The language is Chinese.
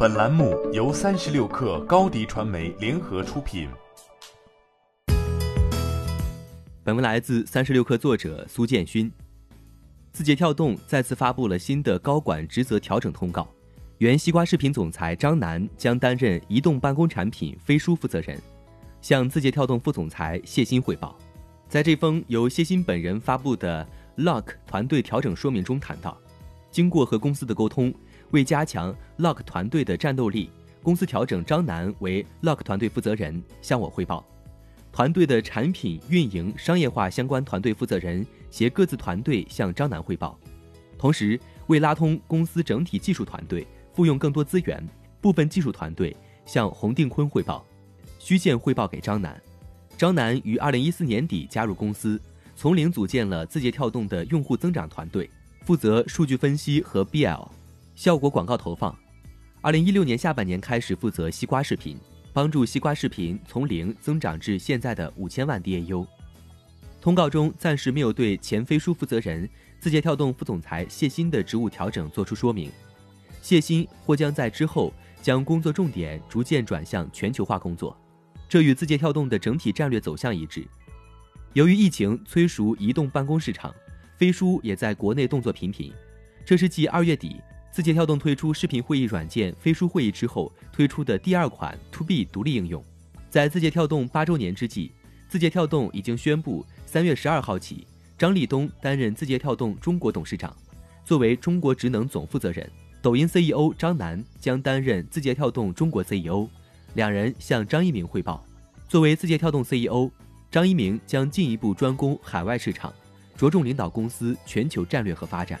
本栏目由三十六氪高低传媒联合出品。本文来自三十六氪作者苏建勋。字节跳动再次发布了新的高管职责调整通告，原西瓜视频总裁张楠将担任移动办公产品飞书负责人，向字节跳动副总裁谢鑫汇报。在这封由谢鑫本人发布的 Lock 团队调整说明中谈到，经过和公司的沟通，为加强 Lock 团队的战斗力，公司调整张楠为 Lock 团队负责人，向我汇报。团队的产品运营、商业化相关团队负责人携各自团队向张楠汇报。同时，为拉通公司整体技术团队，复用更多资源，部分技术团队向洪定坤汇报，虚线汇报给张楠。张楠于二零一四年底加入公司，从零组建了字节跳动的用户增长团队，负责数据分析和 BL 效果广告投放。二零一六年下半年开始负责西瓜视频。帮助西瓜视频从零增长至现在的五千万 DAU。通告中暂时没有对前飞书负责人、字节跳动副总裁谢鑫的职务调整作出说明。谢鑫或将在之后将工作重点逐渐转向全球化工作，这与字节跳动的整体战略走向一致。由于疫情催熟移动办公市场，飞书也在国内动作频频。这是继二月底。字节跳动推出视频会议软件飞书会议之后推出的第二款 To B 独立应用，在字节跳动八周年之际，字节跳动已经宣布，三月十二号起，张立东担任字节跳动中国董事长，作为中国职能总负责人。抖音 CEO 张楠将担任字节跳动中国 CEO，两人向张一鸣汇报。作为字节跳动 CEO，张一鸣将进一步专攻海外市场，着重领导公司全球战略和发展。